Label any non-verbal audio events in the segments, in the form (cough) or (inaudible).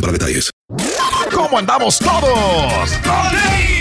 para detalles. ¿Cómo andamos todos?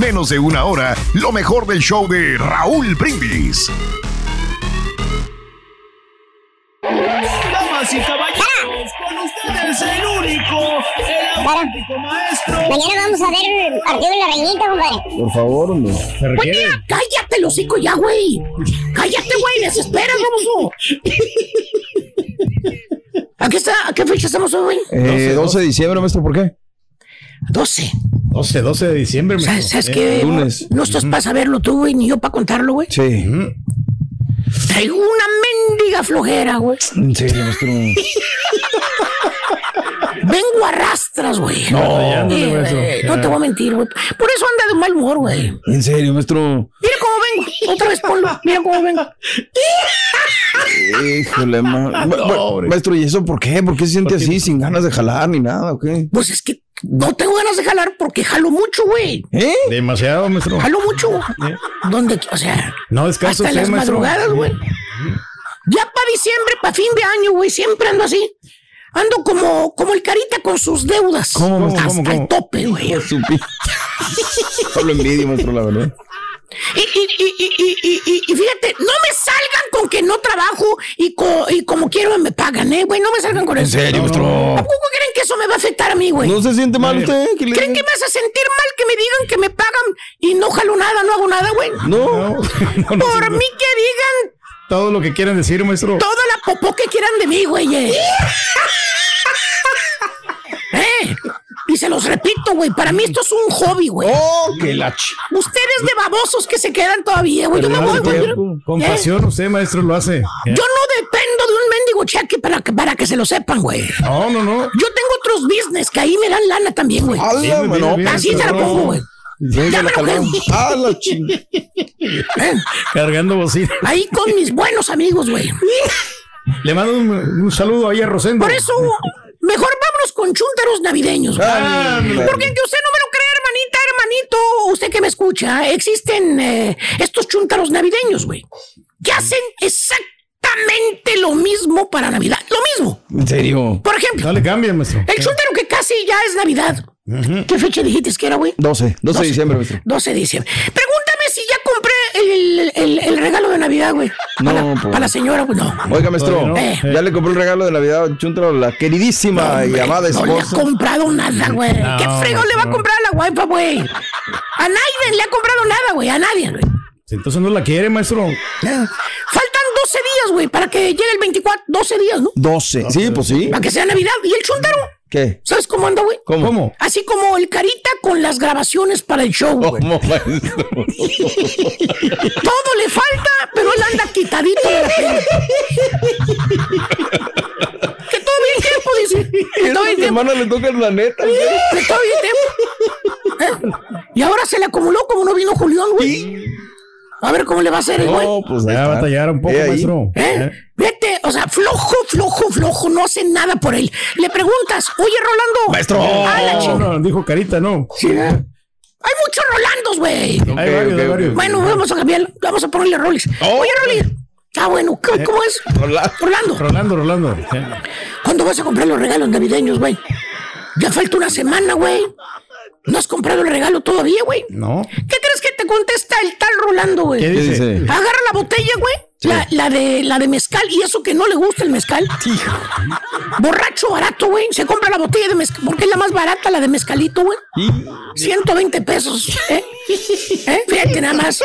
menos de una hora lo mejor del show de Raúl Brindis. Damas y caballeros, con ustedes el único, el auténtico maestro. Mañana vamos a ver el partido de la reinita, compadre. Por favor, hombre. Se Buen requiere. día, cállate hocico ya, güey. Cállate, güey, me desesperas, vamos. ¿A qué, está, ¿A qué fecha estamos hoy, güey? Eh, 12 de diciembre, maestro, ¿por qué? 12. 12, 12 de diciembre. ¿Sabes, maestro. ¿sabes qué? lunes. No estás para saberlo tú, güey, ni yo para contarlo, güey. Sí. Traigo una mendiga flojera, güey. En serio, maestro. (laughs) Vengo a rastras, güey. No, ya, ándale, Eh, maestro, eh, no te voy a mentir, güey. Por eso anda de mal humor, güey. En serio, maestro. Mira cómo vengo. Otra vez ponlo. Mira cómo vengo. (laughs) Híjole, ma- maestro, ¿y eso por qué? ¿Por qué se siente así, sin ganas de jalar ni nada, o qué? Pues es que no tengo ganas de jalar porque jalo mucho, güey. ¿Eh? Demasiado, maestro. Jalo mucho. ¿Dónde? O sea, No descanso hasta las maestro. madrugadas, güey. Ya para diciembre, para fin de año, güey, siempre ando así. Ando como, como el carita con sus deudas. ¿Cómo, Hasta cómo, cómo? el tope, güey. (laughs) Hablo envidia, maestro, la verdad. Y, y, y, y, y, y, y- y fíjate, no me salgan con que no trabajo y, co- y como quiero me pagan, ¿eh, güey? No me salgan con En eso. serio, No, maestro. no. ¿A poco creen que eso me va a afectar a mí, güey? ¿No se siente mal usted? ¿Qué le ¿Creen que me vas a sentir mal que me digan que me pagan y no jalo nada, no hago nada, güey? No. No, (laughs) no, Por no. mí que digan Todo lo que quieran decir, maestro. toda la popó que quieran de mí, güey. eh. (laughs) (laughs) ¿Eh? Y se los repito, güey, para mí esto es un hobby, güey. Oh, que la ch... Ustedes de babosos que se quedan todavía, güey. Yo me voy, güey. Con ¿Eh? pasión usted, maestro, lo hace. Yo no dependo de un mendigo cheque para que, para que se lo sepan, güey. No, no, no. Yo tengo otros business que ahí me dan lana también, güey. Así se la pongo, güey. Ya me. ¡Ah, la. (laughs) ¿Eh? Cargando bocina. Ahí con mis buenos amigos, güey. Le mando un, un saludo ahí a Rosendo. Por eso, con chúntaros navideños. güey. Ah, Porque aunque usted no me lo crea, hermanita, hermanito, usted que me escucha, existen eh, estos chúntaros navideños, güey. Que hacen exactamente lo mismo para Navidad. Lo mismo. En serio. Por ejemplo, No le cambien, maestro. el chúntaro que casi ya es Navidad. ¿Qué fecha dijiste que era, güey? 12, 12 de diciembre, maestro. 12 de diciembre. Compré el, el- el regalo de Navidad, güey. No, Para, la- pues. para la señora, pues no. Oiga, maestro, Todavía no. ya le compré el regalo de Navidad a Chuntaro, la queridísima y amada No le ha esposa. comprado nada, güey. No, ¿Qué fregón le va a comprar a la guaypa, güey? A nadie le ha comprado nada, güey. A nadie, güey. Entonces no la quiere, maestro. Faltan 12 días, güey, para que llegue el 24. 12 días, ¿no? 12, sí, pues sí. Para que sea Navidad. ¿Y el chuntaro? ¿Qué? ¿Sabes cómo anda, güey? ¿Cómo? ¿Cómo? Así como el carita con las grabaciones para el show, güey. (laughs) Todo le falta, pero él anda quitadito de la pena. que todo bien tiempo, dice. Que todo bien tiempo. semana le toca. ¿sí? Que todo bien tiempo. ¿Eh? Y ahora se le acumuló como no vino Julián, güey. A ver cómo le va a hacer el güey. No, pues Ya está. batallar un poco, Eh, maestro. ¿Eh? Vete, o sea, flojo, flojo, flojo, no hace nada por él. Le preguntas, oye, Rolando. Maestro. Ah, No, dijo Carita, no. Sí, ¿eh? Hay muchos Rolandos, güey. hay varios, ok, hay ok. varios. Bueno, vamos a cambiar, vamos a ponerle Rolex. Oh. Oye, Rolex. Ah, bueno, ¿cómo, cómo es? Rolando. Rolando, Rolando, Rolando. Eh, ¿cuándo vas a comprar los regalos navideños, güey? Ya falta una semana, güey. ¿No has comprado el regalo todavía, güey? No. ¿Qué crees que contesta el tal Rolando, güey? ¿Qué ¿Qué dice? Agarra la botella, güey. La, la de la de mezcal y eso que no le gusta el mezcal. Borracho barato, güey. Se compra la botella de mezcal porque es la más barata, la de mezcalito, güey. 120 pesos. ¿eh? ¿Eh? Fíjate nada más.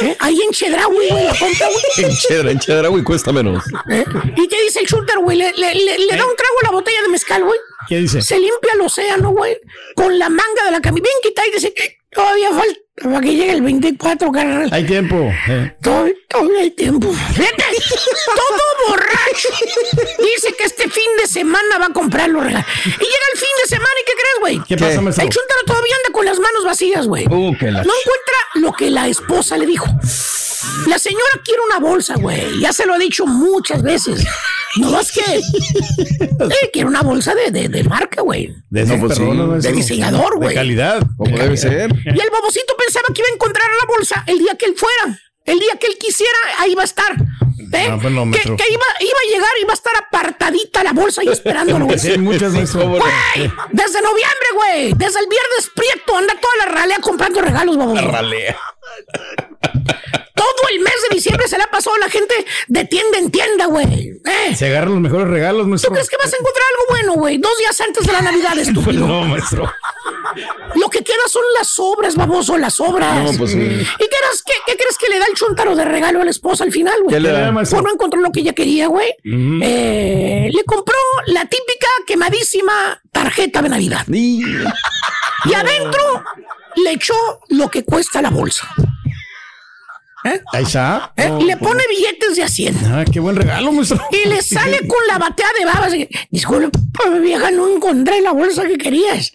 ¿Eh? Ahí en Chedraui, güey, la compra, güey. En Chedra, en Chedra, güey, cuesta menos. ¿Eh? Y te dice el shooter, güey, le, le- le- le da un trago a la botella de mezcal, güey. ¿Qué dice? Se limpia el océano, güey, con la manga de la camisa bien quitada y dice, todavía falta para que llegue el 24, carnal. Hay tiempo. eh. Todo, todo el tiempo. Fíjate, todo borracho. Dice que este fin de semana va a comprar los regalos. Y llega el fin de semana y ¿qué crees, güey? ¿Qué pasa, maestro? El chuntaro todavía anda con las manos vacías, güey. Uh, No encuentra lo que la esposa le dijo. La señora quiere una bolsa, güey. Ya se lo he dicho muchas veces. No más que. Eh, quiere una bolsa de, de, de marca, güey. De esas pues sí. De diseñador, De güey. calidad. Como debe ser. Y el babocito pensaba que iba a encontrar la bolsa el día que él fuera. El día que él quisiera, ahí va a estar. ¿Eh? Ah, no, que iba, iba a llegar y iba a estar apartadita la bolsa y esperándolo, güey. Sí, muchas, maestro. ¿cómo no? Güey, desde noviembre, güey. Desde el viernes prieto anda toda la ralea comprando regalos, baboso. Ralea. Todo el mes de diciembre se le ha pasado a la gente de tienda en tienda, güey. ¿Eh? Se agarran los mejores regalos, ¿Tú maestro. crees que vas a encontrar algo bueno, güey? Dos días antes de la Navidad, (laughs) Pues estúpido. no, maestro. Lo que queda son las sobras, baboso, las sobras. No, pues sí. ¿Y qué crees, qué, qué crees que le da el chuntaro de regalo a la esposa al final, güey? ¿Qué le da, maestro? Pues no encontró lo que ella quería, güey. Eh, le compró la típica quemadísima tarjeta de Navidad. Y- Y adentro le echó lo que cuesta la bolsa. Ahí está. ¿eh? Y le pone billetes de a 100. Ah, qué buen regalo, maestro. Y le sale con la batea de babas. y, Disculpa, vieja, no encontré la bolsa que querías.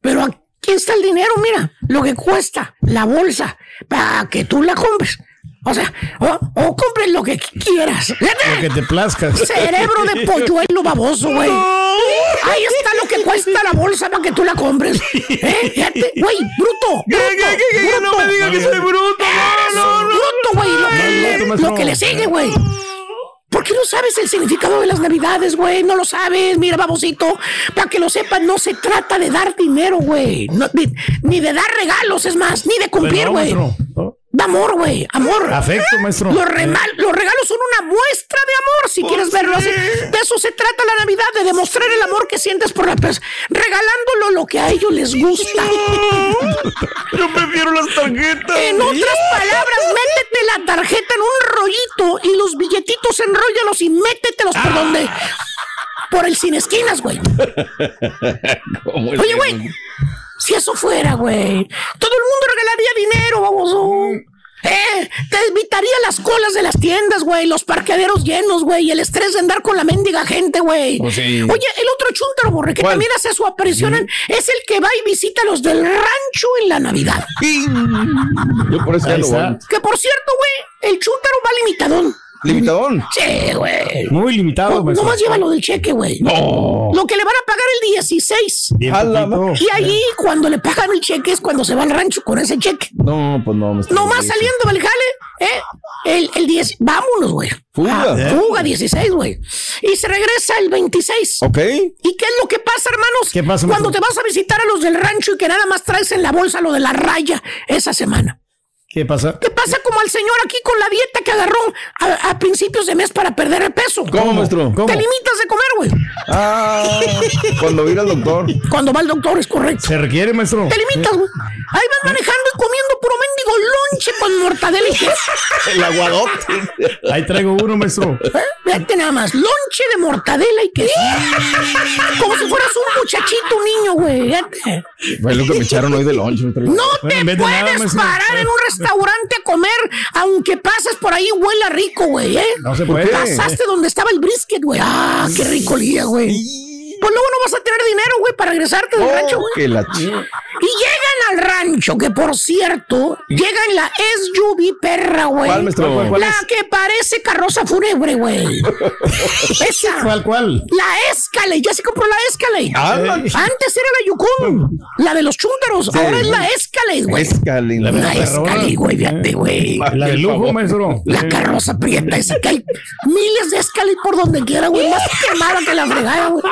Pero aquí está el dinero, mira, lo que cuesta la bolsa para que tú la compres. O sea, o, o compres lo que quieras. Lo que te plazca. Cerebro de polluelo baboso, güey. Ahí está lo que cuesta la bolsa para que tú la compres. ¿Eh? Güey, bruto. bruto, No me diga que soy bruto. no, no, bruto, güey. Lo, que le- no, maestro. lo que le sigue, güey. ¿Por qué no sabes el significado de las navidades, güey? No lo sabes, mira, babosito. Para que lo sepas, no se trata de dar dinero, güey. No, ni, ni de dar regalos, es más, ni de cumplir, güey. No. De amor, güey. Amor. Afecto, maestro. Los, los regalos son una muestra de amor, si quieres verlo así. De eso se trata la Navidad, de demostrar el amor que sientes por la persona, regalándolo lo que a ellos les gusta. (laughs) Yo prefiero las tarjetas. En otras palabras, métete la tarjeta en un rollito y los billetitos enróllalos y métetelos por donde. Por el sin esquinas, güey. (laughs) ¿Cómo es Oye, güey. Si eso fuera, güey. Todo el mundo regalaría dinero, baboso. Eh, te evitaría las colas de las tiendas, güey, los parqueaderos llenos, güey, y el estrés de andar con la mendiga gente, güey. Sí. Oye, el otro chúntaro, borre, que ¿Cuál? también hace su aparición, es el que va y visita a los del rancho en la Navidad. Yo por eso ya lo voy. Que por cierto, güey, el chúntaro va limitadón. Limitadón. Sí, güey. Muy limitado, No, maestro. nomás lleva lo del cheque, güey. Lo que le van a pagar el 16. Bien. Y ahí, cuando le pagan el cheque, es cuando se va al rancho con ese cheque. No, pues no. me Nomás saliendo del jale, ¿eh? El, el 10, vámonos, güey. Fuga. Ah, fuga 16, güey. Y se regresa el 26. Ok. ¿Y qué es lo que pasa, hermanos? ¿Qué pasa, Cuando te vas a visitar a los del rancho y que nada más traes en la bolsa lo de la raya esa semana. ¿Qué pasa? ¿Qué pasa como al señor aquí con la dieta que agarró a, a principios de mes para perder el peso? ¿Cómo, maestro? ¿Cómo? Te limitas de comer, güey. Ah, cuando vino al doctor. (laughs) Cuando va el doctor, es correcto. ¿Se requiere, maestro? Te limitas, güey. Ahí vas manejando y comiendo puro mendigo lonche con mortadela y queso. (laughs) El aguadote. Ahí traigo uno, maestro. ¿Eh? Vete nada más, lonche de mortadela y queso. (laughs) Como si fueras un muchachito, un niño, güey. Fue lo que me echaron hoy de maestro. No te nada, puedes parar en un restaurante a comer, aunque pases por ahí huela rico, güey, ¿eh? No se ¿Por puede. qué? Pasaste donde estaba el brisket, güey. Ah, qué rico olía, güey. Pues luego no vas a tener dinero, güey, para regresarte del Oh, rancho, güey. que la ch- Y llegan al rancho, que por cierto, llega en la SUV perra, güey. ¿Cuál, maestro? ¿Cuál, cuál la es? que parece carroza fúnebre, güey. (laughs) Esa. ¿Cuál, cuál? La Escalade, ya se compró la Escalade. Ah, Antes era la Yukon, la de los chúntaros. Ahora es la Escalade, güey. Escalade. La La. Escalade, güey, fíjate, güey. La de lujo, maestro. La carroza prieta esa que hay miles de Escalade por donde quiera, güey. Más quemada que la fregada, güey.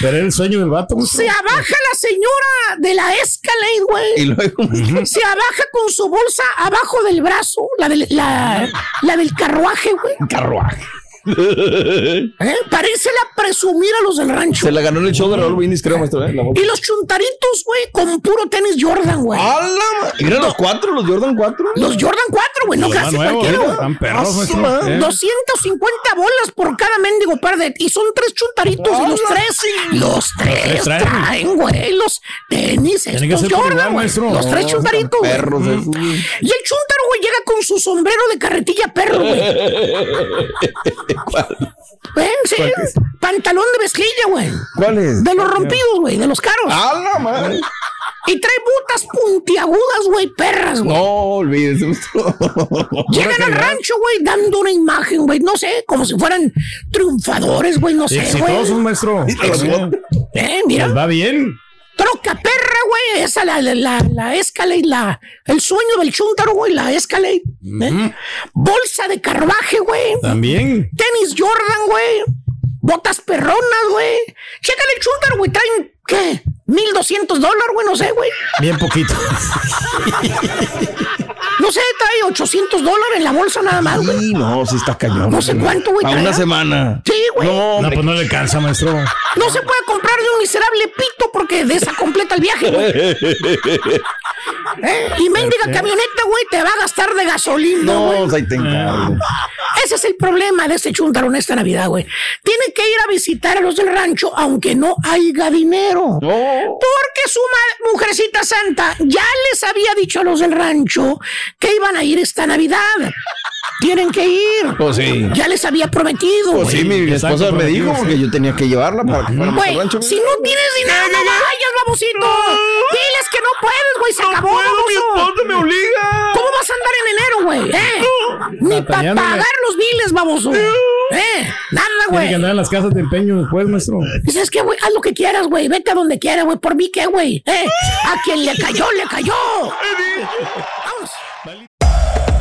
Pero era el sueño del vato. maestro. Se abaja la señora de la Escalade, güey. Y luego. Se abaja con su bolsa abajo del brazo, la del, la, la del carruaje, güey. Carruaje. (laughs) ¿Eh? Parece la presumir a los del rancho. Se la ganó en el show de Raúl Brindis, creo, maestro. ¿eh? Y los chuntaritos, güey, con puro tenis Jordan, güey. ¿Eran los cuatro, los Jordan 4? Los Jordan 4, güey, no Los más casi nuevos, cualquiera, ¿eh? güey. Están perros, Ah, maestro. sí, ¿eh? 250 bolas por cada mendigo par de. Y son tres chuntaritos y los tres. Los tres traen. güey. Los tenis estos Jordan, igual, güey. maestro. Los tres chuntaritos. Perros. Y el chuntaro, güey, llega con su sombrero de carretilla perro, güey. (laughs) ¿Eh? Sí, pantalón de mezclilla, güey. ¿Cuál es? De los rompidos, güey, de los caros. ¡Hala, madre! Y trae botas puntiagudas, güey, perras, güey. No, olvídese. Llegan al rancho, güey, dando una imagen, güey, no sé, como si fueran triunfadores, güey, no sé, Exitosos, güey. maestro. Eh, mira, Les va bien. Troca perra, güey, esa la, la, la, la Escalade, la, el sueño del chúntaro, güey, la Escalade. ¿eh? Bolsa de carruaje, güey. También. Tenis Jordan, güey. Botas perronas, güey. Chécale el chúntaro, güey, traen, ¿qué? 1200 dólares, güey, no sé, güey. Bien poquito. (laughs) No sé, trae 800 dólares en la bolsa nada más, güey. Sí, no, sí está cañón. No sé cuánto, güey, A traerá. una semana. Sí, güey. No, No, pues no le cansa, maestro. No se puede comprar de un miserable pito porque desacompleta el viaje, güey. (laughs) ¿Eh? Y mendiga camioneta, güey, te va a gastar de gasolina, No, güey. pues ahí te encargo. Ese es el problema de este chuntaro en esta Navidad, güey. Tiene que ir a visitar a los del rancho aunque no haya dinero. Porque su mujercita santa ya les había dicho a los del rancho que iban a ir esta Navidad. Tienen que ir. Pues sí. Ya les había prometido. Pues güey. sí, mi esposa me dijo que yo tenía que llevarla para que fuéramos Güey, al rancho. si no tienes dinero, no vayas, babosito. Diles que no puedes, güey. Se acabó, baboso. me obliga. ¿Cómo vas a andar en enero, güey? ¿Eh? Ni para pagar los biles, baboso. ¿Eh? Nada, Tiene que güey. andar en las casas de empeño después, maestro. ¿Y ¿Sabes qué, güey? Haz lo que quieras, güey. Vete a donde quieras, güey. ¿Por mí qué, güey? ¿Eh? A quien le cayó, le cayó.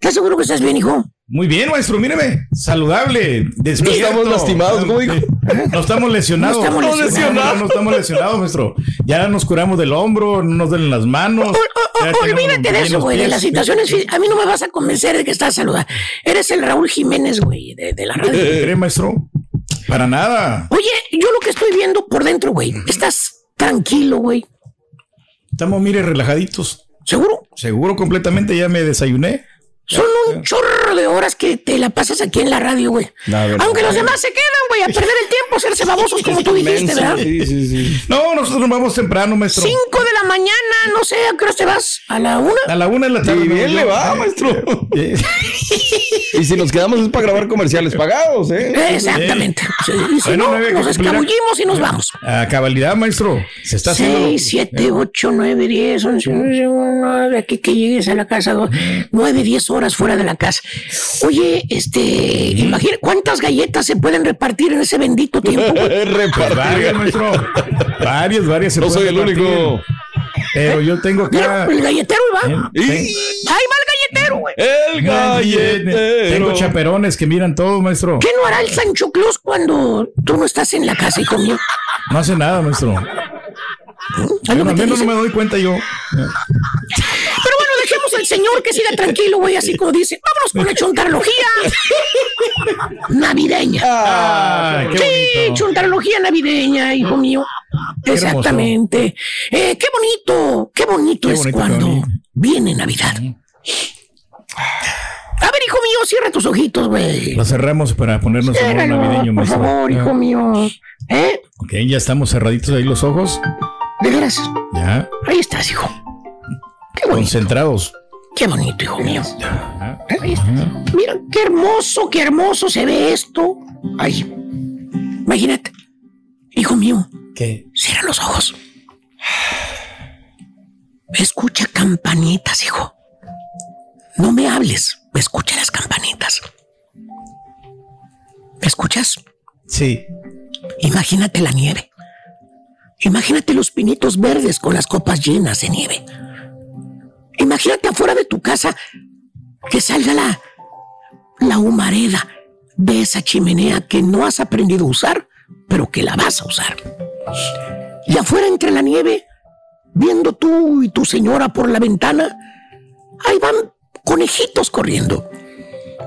¿Estás seguro que estás bien, hijo? Muy bien, maestro, míreme. Saludable. Despierto. estamos lastimados, ¿cómo dijo? No estamos lesionados. No estamos lesionados. No, no estamos lesionados, maestro. Ya nos curamos del hombro, no nos duelen las manos. O- o- Ya o- tenemos olvídate de eso, güey, de las situaciones. A mí no me vas a convencer de que estás saludable. Eres el Raúl Jiménez, güey, de, de la radio. ¿Cree, maestro? Para nada. Oye, yo lo que estoy viendo por dentro, güey, estás tranquilo, güey. Estamos, mire, relajaditos. ¿Seguro? Seguro completamente, ya me desayuné. Son un chorro de horas que te la pasas aquí en la radio, güey. La verdad. Aunque los demás se quedan, güey, a perder el tiempo, hacerse (laughs) babosos, como tú dijiste, ¿verdad? Sí, sí, sí. No, nosotros nos vamos temprano, maestro. Cinco de la mañana, no sé, ¿a qué hora te vas? ¿A la una? A la una de la tarde. Y bien le va, maestro. (laughs) Y si nos quedamos es para grabar comerciales pagados, ¿eh? Exactamente. Sí, y si Bueno, no, nueve nos escabullimos y nos vamos. A cabalidad, maestro. Se está haciendo. 6, 7, 8, 9, 10, 11, 11, 9, aquí que llegues a la casa, 9, 10 horas fuera de la casa. Oye, este, imagina, ¿cuántas galletas se pueden repartir en ese bendito tiempo? (laughs) (laughs) Pues varias, maestro. Varias, varias. se No soy el repartir. único. Pero yo tengo Mira, acá. el galletero va. Ten- Ahí va el galletero, güey. El galletero. Tengo chaperones que miran todo, maestro. ¿Qué no hará el Sancho Claus cuando tú no estás en la casa, hijo mío? No hace nada, maestro. ¿A lo Bueno, que al menos no me doy cuenta yo. Pero bueno, dejemos al señor que siga tranquilo, güey, así como dice. Vámonos con la chontarología (laughs) navideña. Ah, qué sí, bonito. chontarología navideña, hijo mío. Qué. Exactamente. Eh, qué bonito, qué bonito Qué es bonito, cuando bonito. viene Navidad. A ver, hijo mío, cierra tus ojitos, güey. Lo cerramos para ponernos en modo Ciérralo, navideño, por favor, hijo mío. ¿Eh? Ok, ya estamos cerraditos ahí los ojos. De veras. Ya, Ahí estás, hijo. Qué bonito. concentrados. Qué bonito, hijo mío. Mira, qué hermoso, qué hermoso se ve esto. Ay, imagínate. Hijo mío, ¿Qué? cierra los ojos. Escucha campanitas, hijo. No me hables, escucha las campanitas. ¿Me escuchas? Sí. Imagínate la nieve. Imagínate los pinitos verdes con las copas llenas de nieve. Imagínate afuera de tu casa que salga la, la humareda de esa chimenea que no has aprendido a usar, pero que la vas a usar. Y afuera entre la nieve, viendo tú y tu señora por la ventana, ahí van conejitos corriendo,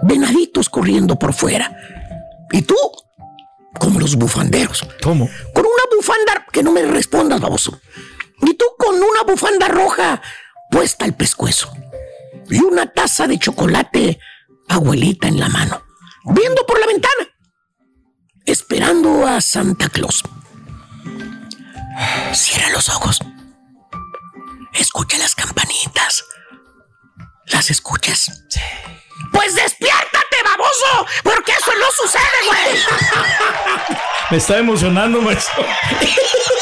venaditos corriendo por fuera. Y tú, como los bufanderos, ¿Cómo? con una bufanda que no me respondas, baboso. Y tú con una bufanda roja puesta al pescuezo. Y una taza de chocolate, abuelita en la mano. Viendo por la ventana. Esperando a Santa Claus. Cierra los ojos. Escucha las campanitas. ¿Las escuchas? Pues despiértate, baboso, porque eso no sucede, güey. Me está emocionando, maestro.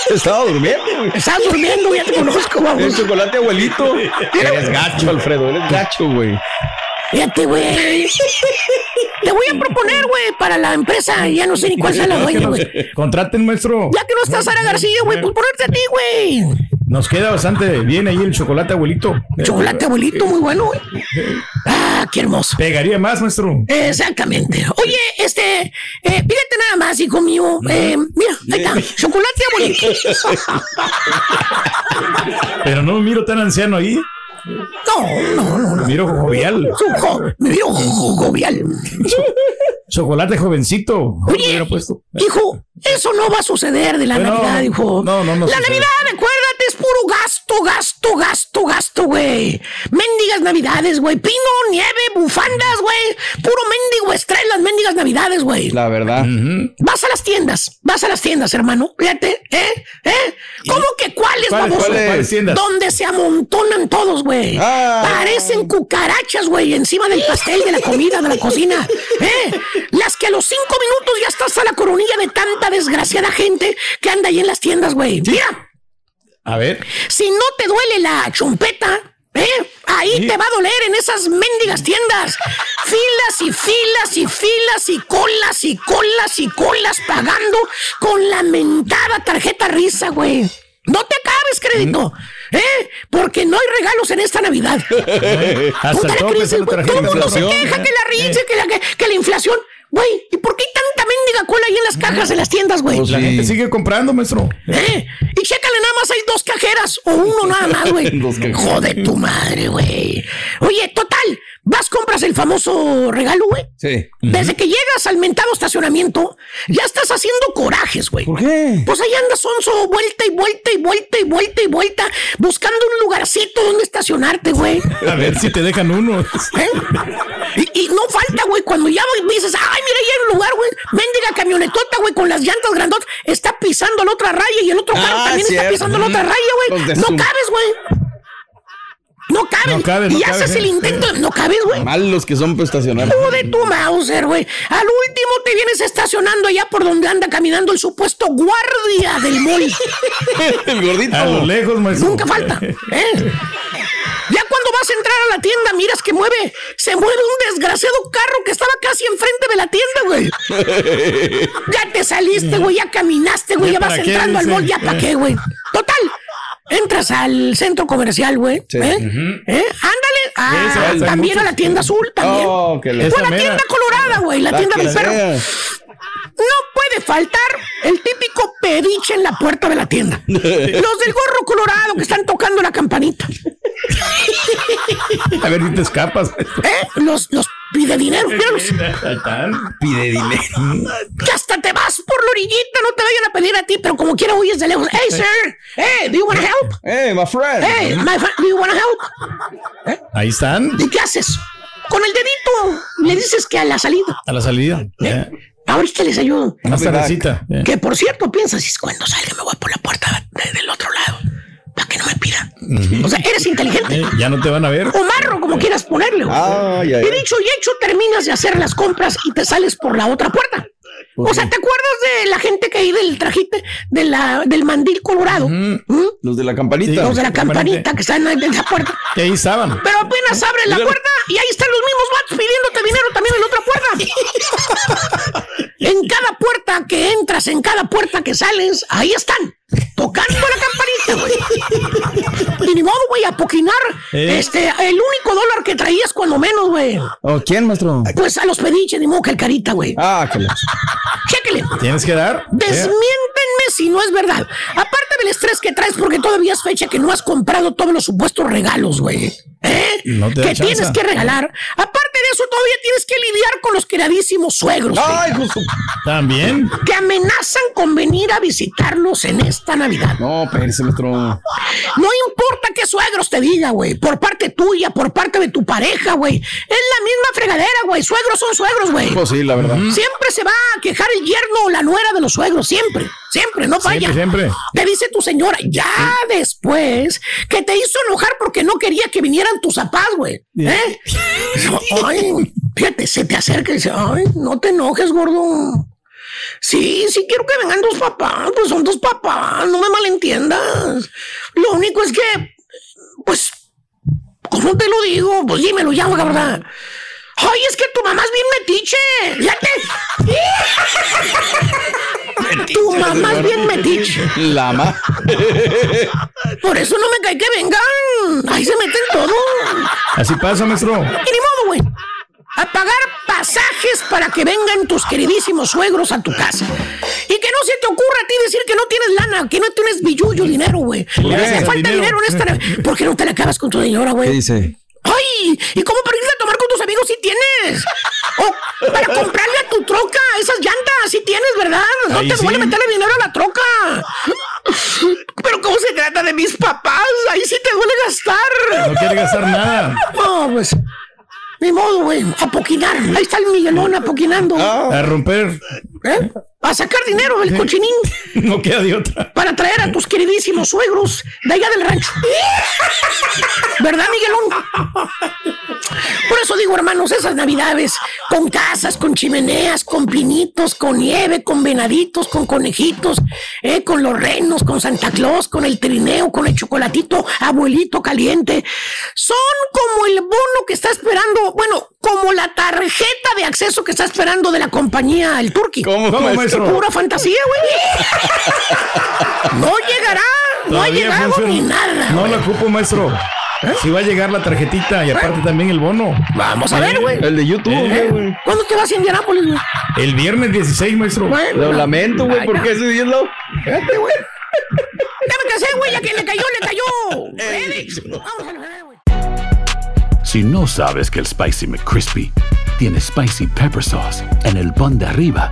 Estaba durmiendo, güey. Estás durmiendo, ya te conozco, El baboso. chocolate abuelito. Eres gacho, Alfredo. Eres gacho, güey. Fíjate, güey. Te voy a proponer, güey, para la empresa. Ya no sé ni cuál sea la (laughs) dueña, güey. Contraten, maestro. Ya que no está Sara García, güey, pues ponerte a ti, güey. Nos queda bastante bien ahí el chocolate abuelito. Chocolate abuelito, muy bueno, güey. Ah, qué hermoso. Pegaría más, maestro. Exactamente. Oye, este, eh, pídete nada más, hijo mío. Eh, mira, ahí está. (laughs) Chocolate abuelito. Pero no me miro tan anciano ahí. No, no, no, no. Me miro jovial. Me vio jo- jovial. Chocolate jovencito. Oye, puesto. hijo, eso no va a suceder de la Bueno, Navidad, hijo. no, no, no La sucede. Navidad, acuérdate, es puro gasto, gasto, gasto, gasto, güey. Mendigas Navidades, güey. Pino, nieve, bufandas, güey. Puro mendigo estrés las mendigas Navidades, güey. La verdad. Vas a las tiendas, vas a las tiendas, hermano. Fíjate, ¿eh? ¿Eh? ¿Cómo que cuáles, ¿Cuáles, baboso? cuáles, cuáles tiendas? Donde se amontonan todos, güey. Ah. Parecen cucarachas, güey, encima del pastel, de la comida, de la cocina. ¿Eh? Las que a los cinco minutos ya estás a la coronilla de tanta desgraciada gente que anda ahí en las tiendas, güey. Mira, A ver. si no te duele la chompeta, ¿eh? Ahí te va a doler en esas mendigas tiendas. (laughs) Filas y filas y filas y colas y colas y colas pagando con la mentada tarjeta risa, güey. No te acabes, crédito, ¿eh? Porque no hay regalos en esta Navidad. (laughs) Hasta Puta la crisis, güey. Todo el mundo se queja que la risa, que la, que, que la inflación. Güey, ¿y por qué hay tanta mendiga cola ahí en las cajas de las tiendas, güey? Pues la gente sigue comprando, maestro. ¿Eh? Y chécale, nada más hay dos cajeras o uno nada más, güey. (laughs) Dos cajeras. Jode tu madre, güey. Oye, total, vas, compras el famoso regalo, güey. Sí. Desde que llegas al mentado estacionamiento, ya estás haciendo corajes, güey. ¿Por qué? Pues ahí andas sonso, vuelta y vuelta y vuelta y vuelta y vuelta, buscando un lugarcito donde estacionarte, güey. (laughs) A ver si te dejan uno. ¿Eh? Y, y no falta, güey, cuando ya dices, ay, mira, ya hay un lugar, güey. Mendiga camionetota, güey, con las llantas grandotas. Está pisando la otra raya y el otro carro Ah, también está pisando la otra raya, güey. No cabes, güey. No cabes. No y haces eh. el intento. No cabes, güey. Mal los que son para estacionar. de tu Mauser, güey. Al último te vienes estacionando allá por donde anda caminando el supuesto guardia del mall. (laughs) El gordito. A lo lejos, maestro. Nunca falta. ¿eh? Ya cuando vas a entrar a la tienda, miras que mueve, se mueve un desgraciado carro que estaba casi enfrente de la tienda, güey. (laughs) Ya te saliste, güey, ya caminaste, güey, ¿Ya ya vas entrando al mall, ya para Eh. qué, güey. Total, entras al centro comercial, güey. Sí. ¿eh? ¿Eh? Ándale. Ah, también a la tienda azul, también. Oh, que o a la mera. tienda colorada, güey, la, La tienda del perro. No puede faltar el típico pediche en la puerta de la tienda. (laughs) Los del gorro colorado que están tocando la campanita. A ver si te escapas. ¿Eh? Los, los pide dinero. Pide dinero. Que hasta te vas por la orillita, no te vayan a pedir a ti, pero como quiera huyes de lejos. Hey, sir. Hey, do you want help? Hey, my friend. Hey, my friend, do you want help? Ahí están. ¿Y qué haces? Con el dedito le dices que a la salida. A la salida. Ya. Ahorita les ayudo. Más tardecita. Que por cierto, piensas, "Es cuando salga me voy por la puerta de- del otro lado. Para que no me pidan. O sea, eres inteligente. Eh, ya no te van a ver. O marro, como quieras ponerle. y ay. dicho y hecho, terminas de hacer las compras y te sales por la otra puerta. O sea, ¿te acuerdas de la gente que hay del trajite, de la, del mandil colorado? ¿Mm? Los de la campanita. Los de la campanita que están en esa puerta. (laughs) Que ahí estaban. Pero apenas abres la puerta y ahí están los mismos vatos pidiéndote dinero también en la otra puerta. (laughs) en cada puerta que entras, en cada puerta que sales, ahí están. Tocando la campanita, güey. Y ni modo, güey, a poquinar. ¿Eh? Este, el único dólar que traías cuando menos, güey. Oh, ¿Quién, maestro? Pues a los pediches, ni modo que el carita, güey. Ah, que. Chéquele. Tienes que dar. Desmiéntenme si no es verdad. Aparte del estrés que traes, porque todavía es fecha que no has comprado todos los supuestos regalos, güey. ¿Eh? No te que tienes que regalar. Aparte de eso, todavía tienes que lidiar con los queridísimos suegros. Ay, justo. También. que amenazan con venir a visitarlos en esta Navidad. No, espérese, maestro. No importa qué suegros te diga, güey. Por parte tuya, por parte de tu pareja, güey. Es la misma fregadera, güey. Suegros son suegros, güey. Pues sí, la verdad. Siempre se va a quejar el yerno o la nuera de los suegros, siempre, siempre, no falla. Siempre, siempre. Te dice tu señora, ya después, que te hizo enojar porque no quería que tus papás, güey. ¿Eh? (laughs) Ay, fíjate, se te acerca y dice, ay, no te enojes, gordo. Sí, sí quiero que vengan tus papás, pues son tus papás, no me malentiendas. Lo único es que, pues, ¿cómo te lo digo? Pues dímelo ya, ¿verdad? Ay, es que tu mamá es bien metiche. Ya (laughs) te. tu mamá es bien metiche. Lama. Por eso no me cae que vengan. Ahí se meten todo. Así pasa, maestro. Y ni modo, güey. A pagar pasajes para que vengan tus queridísimos suegros a tu casa. Y que no se te ocurra a ti decir que no tienes lana, que no tienes billullo, dinero, güey. ¿Por Que qué? hace falta Dinero. dinero en esta Navidad. ¿Por qué no te la acabas con tu señora, ¿Qué güey? dice? ¡Ay! ¿Y cómo para irte a tomar con tus amigos si tienes? O para comprarle a tu troca esas llantas si tienes, ¿verdad? No Ahí te sí. duele meterle dinero a la troca. Pero ¿cómo se trata de mis papás? Ahí sí te duele gastar. No quiere gastar nada. No, pues. Ni modo, güey. A poquinar. Ahí está el Miguelón apoquinando. A romper. ¿Eh? A sacar dinero del cochinín (laughs) No queda de otra. para traer a tus queridísimos suegros de allá del rancho. (laughs) ¿Verdad, Miguelón? Por eso digo, hermanos, esas navidades con casas, con chimeneas, con pinitos, con nieve, con venaditos, con conejitos, eh, con los renos, con Santa Claus, con el trineo, con el chocolatito, abuelito caliente. Son como el bono que está esperando, bueno, como la tarjeta de acceso que está esperando de la compañía El Turqui. ¿Cómo, ¿Cómo, maestro? Pura fantasía, güey. No llegará, no ha llegado funciona. ni nada. No la ocupo, maestro. Si va a llegar la tarjetita y aparte también el bono. Vamos a ver, güey. El de YouTube, Eh. güey. ¿Cuándo te vas a Indianápolis, güey? El viernes 16, maestro. Bueno, Lo lamento, güey, porque no. ese día es lo... Fíjate, güey. Ya me casé, güey, ya que le cayó, le cayó. Félix. Vamos a ver, güey. Si no sabes que el Spicy McCrispy tiene Spicy Pepper Sauce en el pan de arriba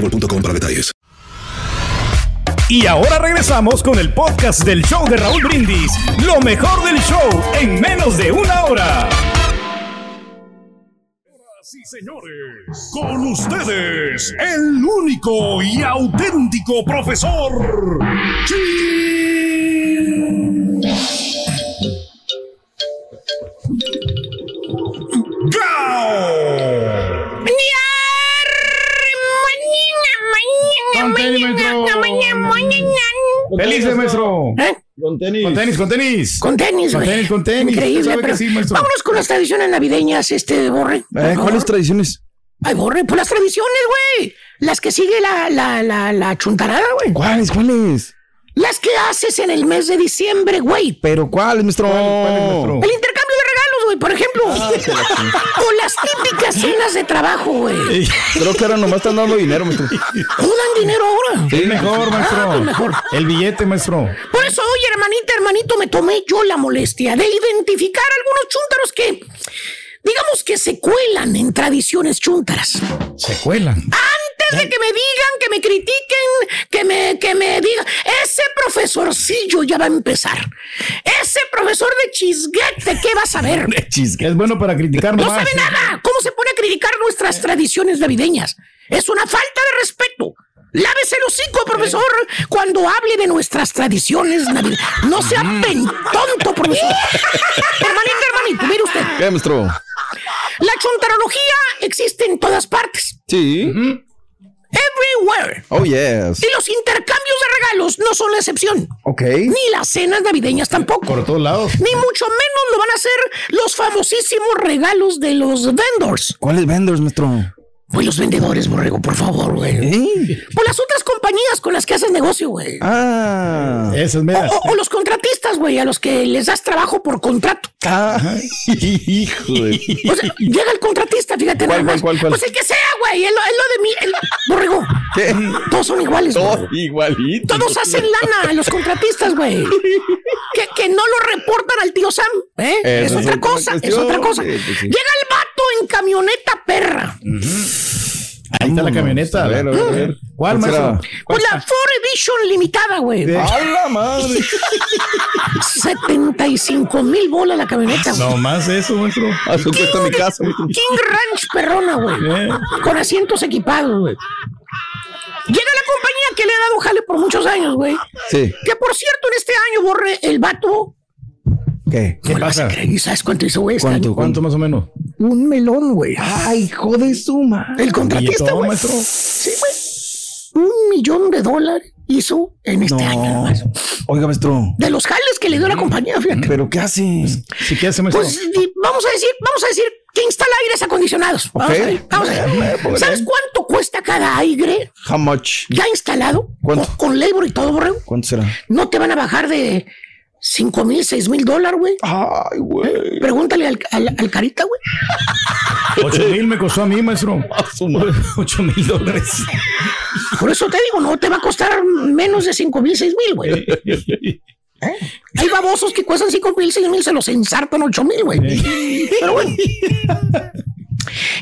boostmobile.com para detalles. Y ahora regresamos con el podcast del show de Raúl Brindis. Lo mejor del show en menos de una hora. Sí, señores. Con ustedes, el único y auténtico profesor. Felices, maestro. Con tenis. Con tenis, con tenis. Con tenis, Con güey. tenis, con tenis. Increíble, pero sí, maestro. vámonos con las tradiciones navideñas, este, Borre. Eh. ¿Cuáles tradiciones? Ay, Borre, pues las tradiciones, güey. Las que sigue la, la, la, la chuntarada, güey. ¿Cuáles? ¿Cuáles? Las que haces en el mes de diciembre, güey. ¿Pero cuáles, maestro? El intercambio de regalos, güey, por ejemplo. Ah, (laughs) o las típicas cenas de trabajo, güey. Creo que ahora nomás están dando dinero, maestro. ¿No dan dinero ahora? Sí, mejor, maestro. Ah, pues mejor. El billete, maestro. Por eso hoy, hermanita, hermanito, me tomé yo la molestia de identificar algunos chúntaros que, digamos que se cuelan en tradiciones chúntaras. Se cuelan. Antes de que me digan, que me critiquen, que me, que me digan, ese profesorcillo ya va a empezar. Ese profesor de chisguete, ¿qué va a saber? (laughs) Es bueno para criticar No sabe nada. ¿Cómo se pone a criticar nuestras tradiciones navideñas? Es una falta de respeto. Lávese el hocico, profesor, cuando hable de nuestras tradiciones navideñas. No sea pentonto, profesor. (laughs) hermanito, mire usted. ¿Qué, maestro? La chuntarología existe en todas partes. Sí. Everywhere. Oh, yes. Y los intercambios de regalos no son la excepción. Ok. Ni las cenas navideñas tampoco. Por todos lados. Ni mucho menos lo van a hacer los famosísimos regalos de los vendors. ¿Cuáles vendors, maestro? Pues los vendedores, borrego, por favor, güey. ¿Eh? Pues las otras compañías con las que haces negocio, güey. Ah. Esas O, medias. o- o los contratistas, güey, a los que les das trabajo por contrato. Ah. Hijo de... O sea, llega el contratista, fíjate ¿Cuál, nada más. cuál, cuál, cuál? Pues el que sea, güey, es lo, es lo de mí. el- borrego, ¿Qué? todos son iguales, güey. Todo igualito. Todos hacen lana, los contratistas, güey. Que, que no lo reportan al tío Sam, ¿eh? Es es otra otra cosa, es otra cosa. Sí, pues sí. Llega el vato en camioneta perra. Ahí está la camioneta. A ver, a ver, a ver. ¿Cuál, maestro? Pues la Ford Edition limitada, güey. ¡A la madre! (laughs) 75 mil bolas la camioneta, güey. No más eso, maestro. A su cuesta mi casa, maestro. King Ranch perrona, güey. Eh. Con asientos equipados, güey. Llega la compañía que le ha dado jale por muchos años, güey. Sí. Que por cierto, en este año, borre el vato. ¿Qué? ¿Qué no pasa? creer. ¿Y ¿Sabes cuánto hizo, güey? este ¿Cuánto? ¿Cuánto más o menos? Un melón, güey. ¡Ay, hijo de su madre! El contratista, güey. Sí, güey. Un millón de dólares hizo en este año No. nomás. Oiga, maestro. De los jales que le dio la compañía, fíjate. ¿Pero qué hace? ¿Sí qué hace, maestro? Pues vamos a decir, vamos a decir que instala aires acondicionados. Vamos Ok. a ver, vamos a ver. ¿Sabes cuánto cuesta cada aire How much? ya instalado? ¿Cuánto? Con, con labor y todo, borrego. ¿Cuánto será? No te van a bajar de 5 mil, 6 mil dólares, güey. Ay, güey. Pregúntale al, al- al carita, güey. Ocho mil me costó a mí, maestro. (laughs) Ocho mil dólares. Por eso te digo, no te va a costar menos de 5 mil, 6 mil, güey. Hay babosos que cuestan 5 mil, 6 mil, se los ensartan 8 mil, güey. Pero bueno. (laughs)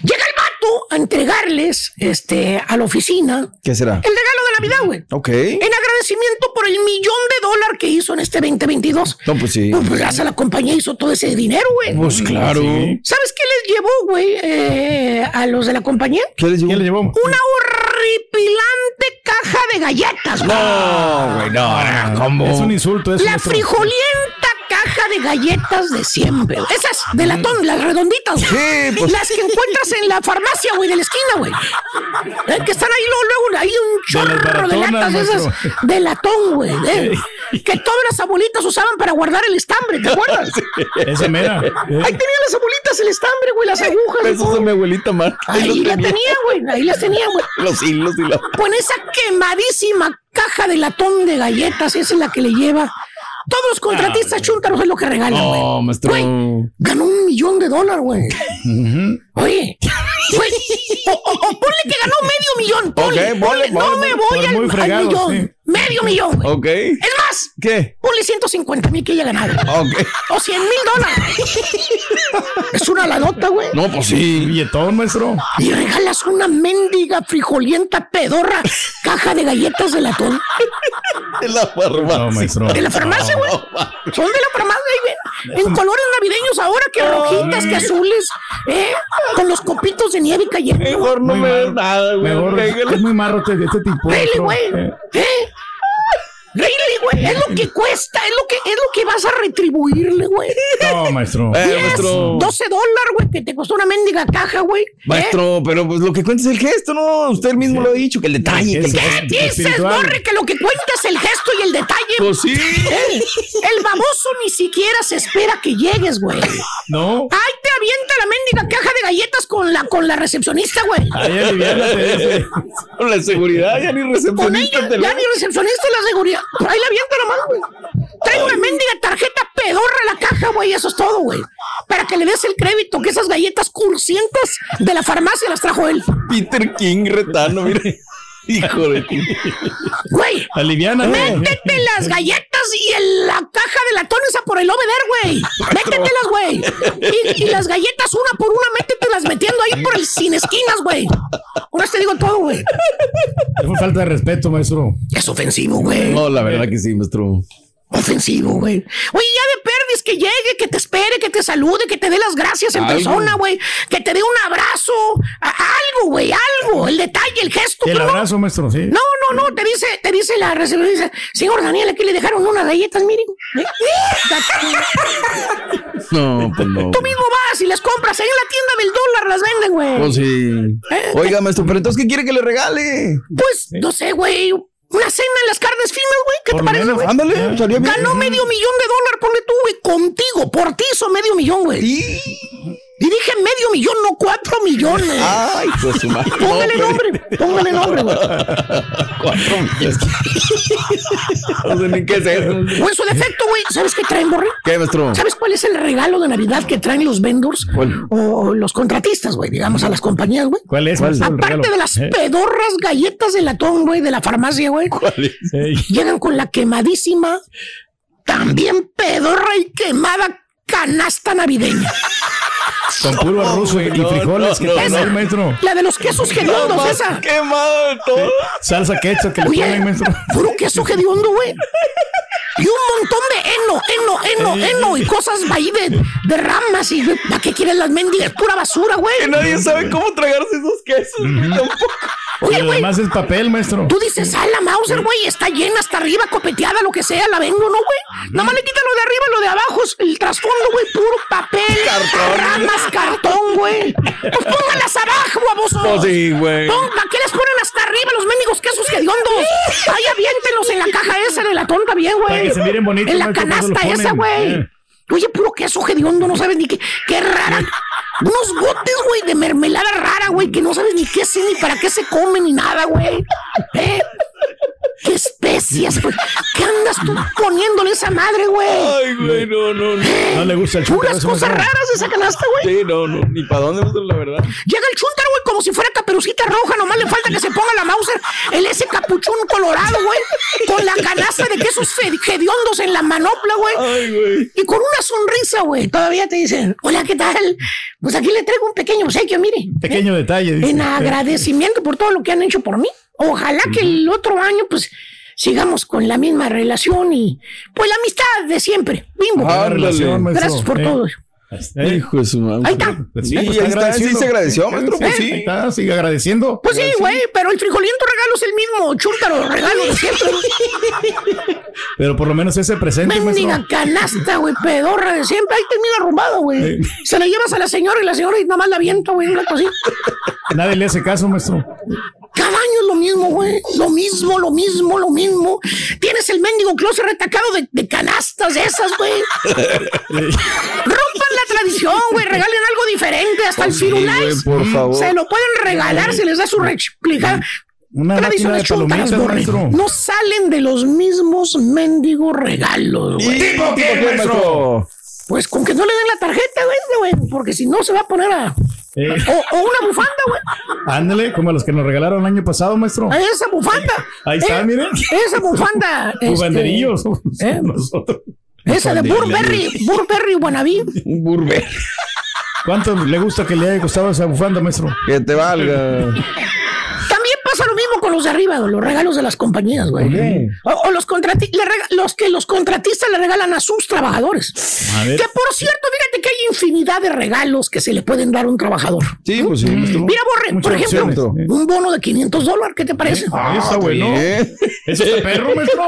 Llega el a entregarles este, a la oficina ¿Qué será? el regalo de Navidad, güey. Ok. En agradecimiento por el millón de dólares que hizo en este 2022. No, pues sí. Pues gracias a la compañía hizo todo ese dinero, güey. Pues claro. ¿Sabes qué les llevó, güey, eh, a los de la compañía? ¿Qué les llevó? Una horripilante caja de galletas, güey. No, güey, no, no, ¿cómo? Es un insulto eso, La frijolienta caja de galletas de siempre. Esas de latón, las redonditas. güey. Sí, pues. Las que encuentras en la farmacia, güey, de la esquina, güey. Eh, que están ahí luego, luego, hay un chorro de, baratonas, latas de esas de latón, güey. eh, que todas las abuelitas usaban para guardar el estambre, ¿te acuerdas? Esa mera. Ahí tenían las abuelitas el estambre, güey, las agujas. y Eso es mi abuelita Marta. Ahí la tenía, güey, ahí las tenía, güey. Los hilos y la... Con esa quemadísima caja de latón de galletas, esa es la que le lleva. Todos los contratistas chúntaros es lo que regalan, güey. No, maestro. Güey, ganó un millón de dólares, güey. Oye, güey, o, o- o ponle que ganó medio millón. Ponle, Ok, ponle, ponle, no me voy por al, muy al fregado, millón. sí. Medio millón, güey. Ok. Es más, ¿Qué? ponle 150 mil que haya ganado. Ok. O 100 mil dólares. (laughs) es una ladota, güey. No, pues sí. Billetón, maestro. Y regalas una mendiga frijolienta pedorra caja de galletas de latón. De la farmacia. No, maestro. De la farmacia, güey. Son de la farmacia, ven. En colores navideños ahora, que rojitas, que azules. ¿Eh? Con los copitos de nieve cayendo. Mejor no Muy me des nada, güey. Mejor es muy marrote de este tipo. Maestro. güey. Eh, ¿Eh? Really, güey. Es lo que cuesta, es lo que, es lo que vas a retribuirle, güey. No, maestro. Eh, Yes, maestro. 12 dólares, güey, que te costó una mendiga caja, güey. ¿Eh? Maestro, pero pues lo que cuenta es el gesto, ¿no? Usted mismo lo ha dicho, que el detalle, que el. ¿Qué dices. Borre? Que lo que cuenta es el gesto y el detalle. Pues sí. El baboso ni siquiera se espera que llegues, güey. No. Ay, te avienta la mendiga caja de galletas con la, con la recepcionista, güey. Ay, aliviánate. Con la seguridad, ya ni Con recepcionista ella, te ya ni recepcionista la seguridad. Ahí la avienta nomás, güey. Trae una mendiga tarjeta pedorra a la caja, güey. Eso es todo, güey. Para que le des el crédito que esas galletas cursientas de la farmacia las trajo él. Peter King retano, mire. (laughs) Hijo de Güey. Métete las galletas y en la caja de latón esa por el there, güey. (laughs) Métetelas, güey. Y, y las galletas una por una, métetelas metiendo ahí por el sin esquinas, güey. Ahora te digo todo, güey. Fue falta de respeto, maestro. Es ofensivo, güey. No, la verdad que sí, maestro. Ofensivo, güey. Oye, ya de que llegue, que te espere, que te salude, que te dé las gracias en Algo. persona, güey. Que te dé un abrazo. a- algo, güey, algo. El detalle, el gesto. El no- abrazo, maestro, sí. No, no, no, te dice, te dice la recepcionista, dice, señor Daniel, aquí le dejaron unas galletas, miren. ¿eh? (laughs) No, pues no. Tú mismo vas y las compras, ahí en la tienda del dólar las venden, güey. Pues sí. Oiga, maestro, pero entonces, ¿qué quiere que le regale? Pues, no sé, güey, una cena en las carnes finas, güey, ¿qué Por te lo parece, menos, güey? Ándale, estaría bien. Ganó medio millón de dólares, ponle tú, güey, contigo, por ti hizo medio millón, güey. Sí. Y dije medio millón, no cuatro millones. Ay, pues su madre. Póngale No, nombre, póngale nombre, güey. Cuatro millones. No sé ni qué es eso. O en su defecto, güey, ¿sabes qué traen, Borre? ¿Qué, maestro? ¿Sabes cuál es el regalo de Navidad que traen los vendors? ¿Cuál? O los contratistas, güey, digamos, a las compañías, güey. ¿Cuál es, ¿Cuál? Aparte regalo? de las ¿Eh? pedorras galletas de latón, güey, de la farmacia, güey. Ey. Llegan con la quemadísima, también pedorra y quemada canasta navideña. Con puro arroz y no, frijoles no, que no, no. ahí, maestro. La de los quesos hediondos, esa. Quemado de todo. Salsa ketchup que le Oye, ponen, maestro. puro queso hediondo, güey. Y un montón de heno, heno, heno, heno y cosas ahí de, de ramas y ¿para qué quieren las mendigas? Pura basura, güey. Que nadie sabe cómo tragarse esos quesos. güey, Tampoco. Oye, güey, demás es papel, maestro. Tú dices, ah, la Mauser, güey, está llena hasta arriba, copeteada, lo que sea, la vendo, ¿no, güey? Nada más le quitan lo de arriba, lo de abajo, es el trasfondo, güey, puro papel, Cartón. ramas, cartón, güey. Pues pónganlas abajo, babosos. Pues sí, güey. ¿Para qué les ponen hasta arriba los mendigos quesos hediondos? Ahí aviéntenlos en la caja esa de la tonta bien, güey. Para que se miren bonitos, En la maestro, canasta esa, güey. Eh. Oye, puro queso hediondo, no sabes ni qué. Qué rara. Unos botes, güey, de mermelada rara, güey, que no sabes ni qué es, ni para qué se come, ni nada, güey. ¿Eh? ¿Qué especias, güey? ¿Qué andas tú poniéndole esa madre, güey? Ay, güey, no, no, no. No le gusta el chúntaro. Puras ese, cosas raras de esa canasta, güey. Sí, no, no. Ni para dónde, la verdad. Llega el chúntaro, güey, como si fuera caperucita roja. Nomás le falta que se ponga la Mauser, el ese capuchón colorado, güey. Con la canasta de quesos hediondos en la manopla, güey. Ay, güey. Y con una sonrisa, güey. Todavía te dicen, hola, ¿qué tal? Pues aquí le traigo un pequeño obsequio, mire. Pequeño detalle. dice. En agradecimiento por todo lo que han hecho por mí. Ojalá que el otro año, pues, sigamos con la misma relación y, pues, la amistad de siempre. Bimbo. Ándale. relación, maestro. Gracias por Eh. todo. Eh. Hijo de su madre. Ahí está. Sí, pues, ahí está sí se agradeció, maestro, pues Eh, sí. ahí está, sigue agradeciendo. Pues sí, güey, pero el frijoliento regalo es el mismo chúntaro regalo de siempre. Pero por lo menos ese presente, Mendiga maestro. canasta, güey, pedorra de siempre. Ahí termina arrumbado, güey. Sí. Se la llevas a la señora y la señora y nada más la avienta, güey, una cosita. Nadie le hace caso, maestro. Cada año es lo mismo, güey. Lo mismo, lo mismo, lo mismo. Tienes el mendigo closet retacado de, de canastas de esas, güey. (laughs) Rompan la tradición, güey. Regalen algo diferente. Hasta el Firulais. güey, por favor. Se lo pueden regalar. Se les da su reexplicar. Una máquina de palomitas, maestro. No salen de los mismos mendigos regalos, güey. ¿Tipo qué, maestro? Pues con que no le den la tarjeta, güey, güey. Porque si no se va a poner a. Eh, O, o una bufanda, güey. ándale, como los que nos regalaron el año pasado, maestro. A esa bufanda. Ahí está, Eh, miren. Esa bufanda. este, Bufanderillos. ¿eh? (laughs) Nosotros. Esa de Burberry, Burberry Wannabe. Un burber. ¿Cuánto le gusta que le haya costado esa bufanda, maestro? Que te valga. También pasa lo mismo con los de arriba, los regalos de las compañías, güey. O, o los, contrati- le rega- los que los contratistas le regalan a sus trabajadores. A ver. Que por cierto, fíjate que hay infinidad de regalos que se le pueden dar a un trabajador. Sí, pues sí. Mira, Borre, por ejemplo, opciones. un bono de 500 dólares, ¿qué te parece? Ah, está bueno. bien. Eso está perro, maestro.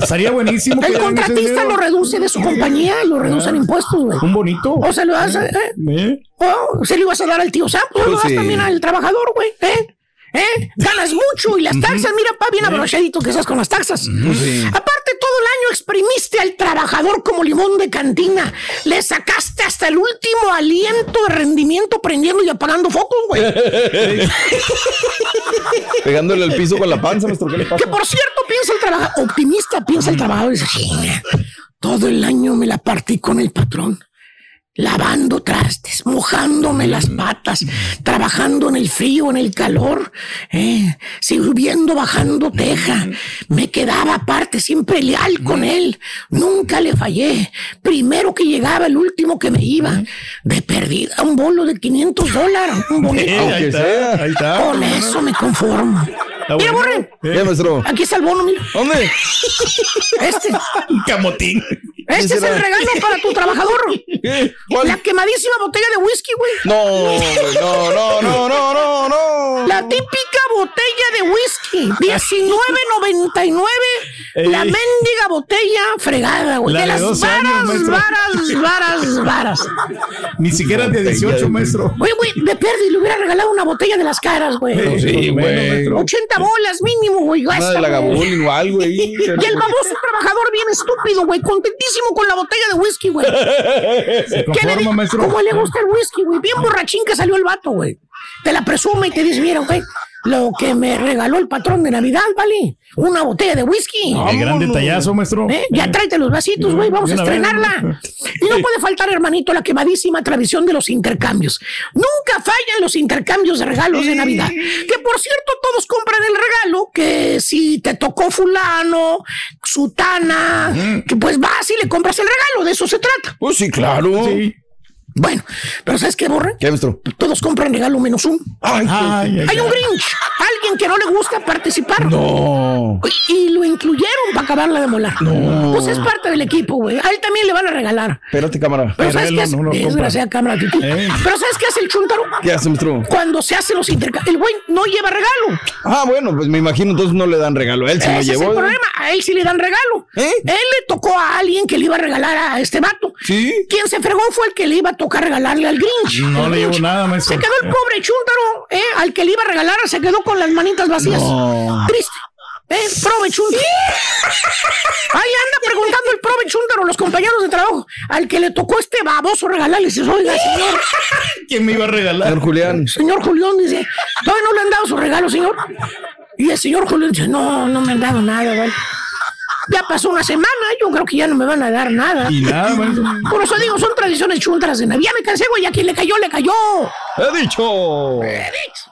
Estaría buenísimo. que El contratista lo reduce de su compañía y lo reduce en impuestos, güey. Un bonito. O se lo das, ¿eh? ¿Eh? O se lo ibas a dar al tío Sam, pues lo das sí. también al trabajador, güey, ¿eh? ¿Eh? Ganas mucho y las taxas, mira, pa, bien abrochadito que seas con las taxas. Pues sí. Aparte, todo el año exprimiste al trabajador como limón de cantina. Le sacaste hasta el último aliento de rendimiento prendiendo y apagando focos, güey. (laughs) Pegándole al piso con la panza, maestro. ¿Qué le pasa? Que por cierto, piensa el trabajador, optimista, piensa el trabajador y dice, "Chinga, todo el año me la partí con el patrón. Lavando trastes, mojándome las patas, trabajando en el frío, en el calor, eh, subiendo, bajando teja. Me quedaba aparte, siempre leal con él. Nunca le fallé. Primero que llegaba, el último que me iba. De perdida, un bolo de 500 dólares. Un bonito. Eh, ahí está, ahí está. Con eso me conformo. Mira. Aquí está el bono, mira. ¿Dónde? Este. (laughs) Un camotín. Este es el regalo para tu trabajador. (laughs) La quemadísima botella de whisky, güey. No, no, no, no, no, no, no. La típica botella de whisky. 19.99. La mendiga botella fregada, güey. La De de las 12 años, varas, varas, varas, varas. Ni siquiera de 18, maestro. Güey, güey, de perdi le hubiera regalado una botella de las caras, güey. Sí, Bueno, güey. maestro. 80 bolas mínimo, güey. Una de la güey. O algo ahí. (laughs) Y el baboso trabajador bien estúpido, güey, contentísimo con la botella de whisky, güey. ¿Qué le. ¿Cómo le gusta el whisky, güey? Bien borrachín que salió el vato, güey. Te la presume y te dice, mira, güey, lo que me regaló el patrón de Navidad, ¿vale? Una botella de whisky. El gran detallazo, maestro. ¿Eh? Ya tráete los vasitos, güey, vamos a estrenarla. Y no puede faltar, hermanito, la quemadísima tradición de los intercambios. Nunca fallan los intercambios de regalos de Navidad. Que por cierto, todos compran el regalo, que si te tocó fulano, sutana, que pues vas y le compras el regalo, de eso se trata. Pues sí, claro. Sí. Bueno, pero ¿sabes qué, Borre? ¿Qué, maestro? Todos compran regalo menos uno. Ay, Ay, ay, Hay un ay. Grinch, alguien que no le gusta participar. no. Y, y lo incluyeron para acabarla de molar. Pues es parte del equipo, güey. A él también le van a regalar. Espérate, cámara. Pero Pero ¿sabes qué no- hace? no lo compra. Desgraciada cámara. Eh. Pero ¿sabes qué hace el chuntaro? ¿Qué hace, maestro? Cuando se hacen los intercambios, el güey no lleva regalo. Ah, bueno, pues me imagino entonces no le dan regalo. Él se lo Ese es el llevó. problema. A él sí le dan regalo. ¿Eh? Él le tocó a alguien que le iba a regalar a este vato. Sí. Quien se fregó fue el que le iba a tocar regalarle al Grinch. No le llevo nada, maestro. Se quedó el pobre chúntaro, ¿eh? Al que le iba a regalar, se quedó con las manitas vacías. No. Triste. ¿Eh? Prove chúntaro. Ahí anda preguntando el prove chúntaro, los compañeros de trabajo. Al que le tocó este baboso regalarle, dice, oiga, señor, (laughs) ¿Quién me iba a regalar? Señor Julián. señor Julián, dice, ¿todavía no le han dado su regalo, señor? Y el señor Julián dice, no, no me han dado nada, ¿vale? Ya pasó una semana, yo creo que ya no me van a dar nada. Y nada, maestro. Por eso digo, son tradiciones chuntaras de Navidad. Ya me cansé, güey, a quien le cayó, le cayó. He dicho.